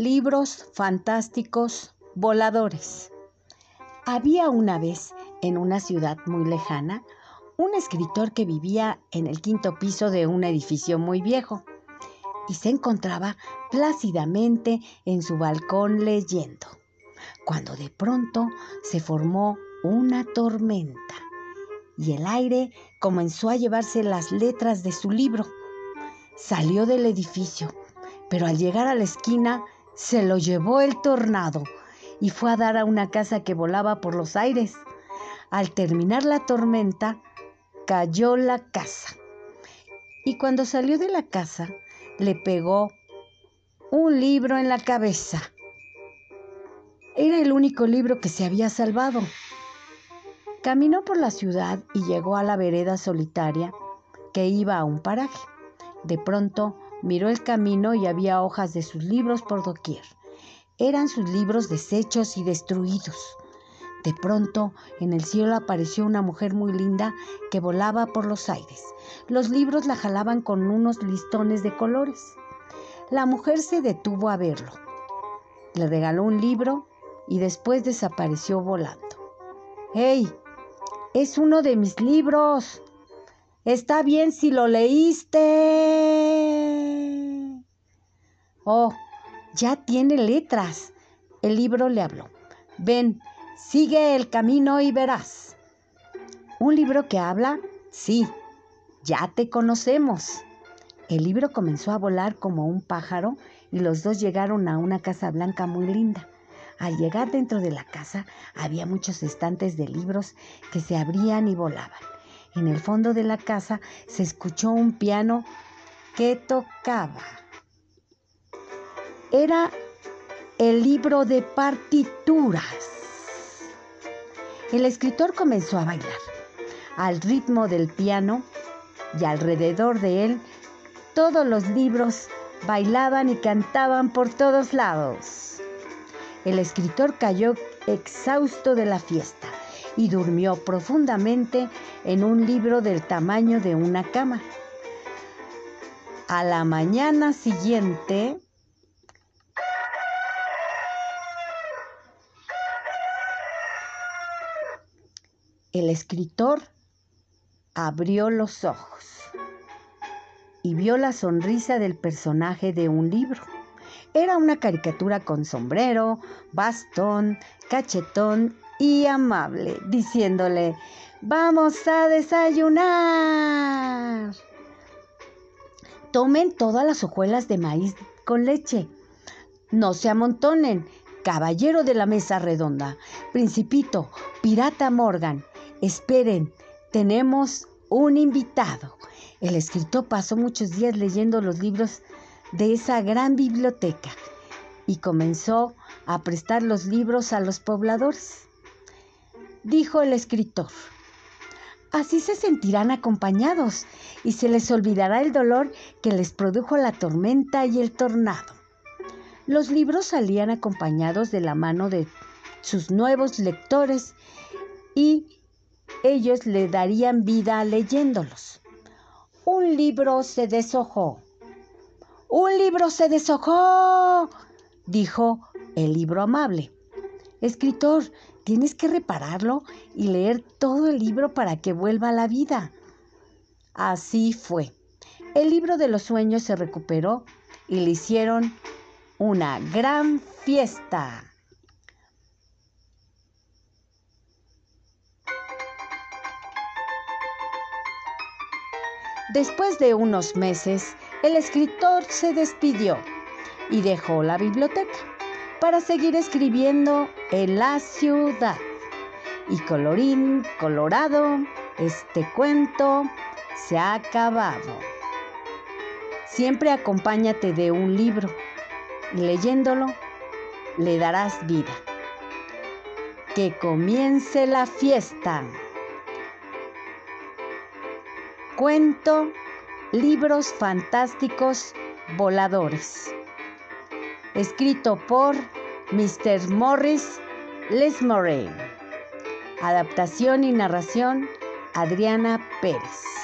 Libros fantásticos voladores. Había una vez en una ciudad muy lejana un escritor que vivía en el quinto piso de un edificio muy viejo y se encontraba plácidamente en su balcón leyendo, cuando de pronto se formó una tormenta y el aire comenzó a llevarse las letras de su libro. Salió del edificio, pero al llegar a la esquina se lo llevó el tornado y fue a dar a una casa que volaba por los aires. Al terminar la tormenta, cayó la casa. Y cuando salió de la casa, le pegó un libro en la cabeza. Era el único libro que se había salvado. Caminó por la ciudad y llegó a la vereda solitaria que iba a un paraje. De pronto Miró el camino y había hojas de sus libros por doquier. Eran sus libros deshechos y destruidos. De pronto, en el cielo apareció una mujer muy linda que volaba por los aires. Los libros la jalaban con unos listones de colores. La mujer se detuvo a verlo. Le regaló un libro y después desapareció volando. ¡Hey! Es uno de mis libros. Está bien si lo leíste. Oh, ya tiene letras. El libro le habló. Ven, sigue el camino y verás. ¿Un libro que habla? Sí, ya te conocemos. El libro comenzó a volar como un pájaro y los dos llegaron a una casa blanca muy linda. Al llegar dentro de la casa había muchos estantes de libros que se abrían y volaban. En el fondo de la casa se escuchó un piano que tocaba. Era el libro de partituras. El escritor comenzó a bailar al ritmo del piano y alrededor de él todos los libros bailaban y cantaban por todos lados. El escritor cayó exhausto de la fiesta y durmió profundamente en un libro del tamaño de una cama. A la mañana siguiente, el escritor abrió los ojos y vio la sonrisa del personaje de un libro. Era una caricatura con sombrero, bastón, cachetón y amable, diciéndole, vamos a desayunar. Tomen todas las hojuelas de maíz con leche. No se amontonen. Caballero de la mesa redonda, Principito, Pirata Morgan, esperen, tenemos un invitado. El escritor pasó muchos días leyendo los libros de esa gran biblioteca y comenzó a prestar los libros a los pobladores dijo el escritor. Así se sentirán acompañados y se les olvidará el dolor que les produjo la tormenta y el tornado. Los libros salían acompañados de la mano de sus nuevos lectores y ellos le darían vida leyéndolos. Un libro se deshojó. Un libro se deshojó, dijo el libro amable. Escritor, Tienes que repararlo y leer todo el libro para que vuelva a la vida. Así fue. El libro de los sueños se recuperó y le hicieron una gran fiesta. Después de unos meses, el escritor se despidió y dejó la biblioteca para seguir escribiendo en la ciudad. Y colorín colorado, este cuento se ha acabado. Siempre acompáñate de un libro y leyéndolo le darás vida. Que comience la fiesta. Cuento Libros Fantásticos Voladores escrito por Mr. Morris Lesmore. Adaptación y narración Adriana Pérez.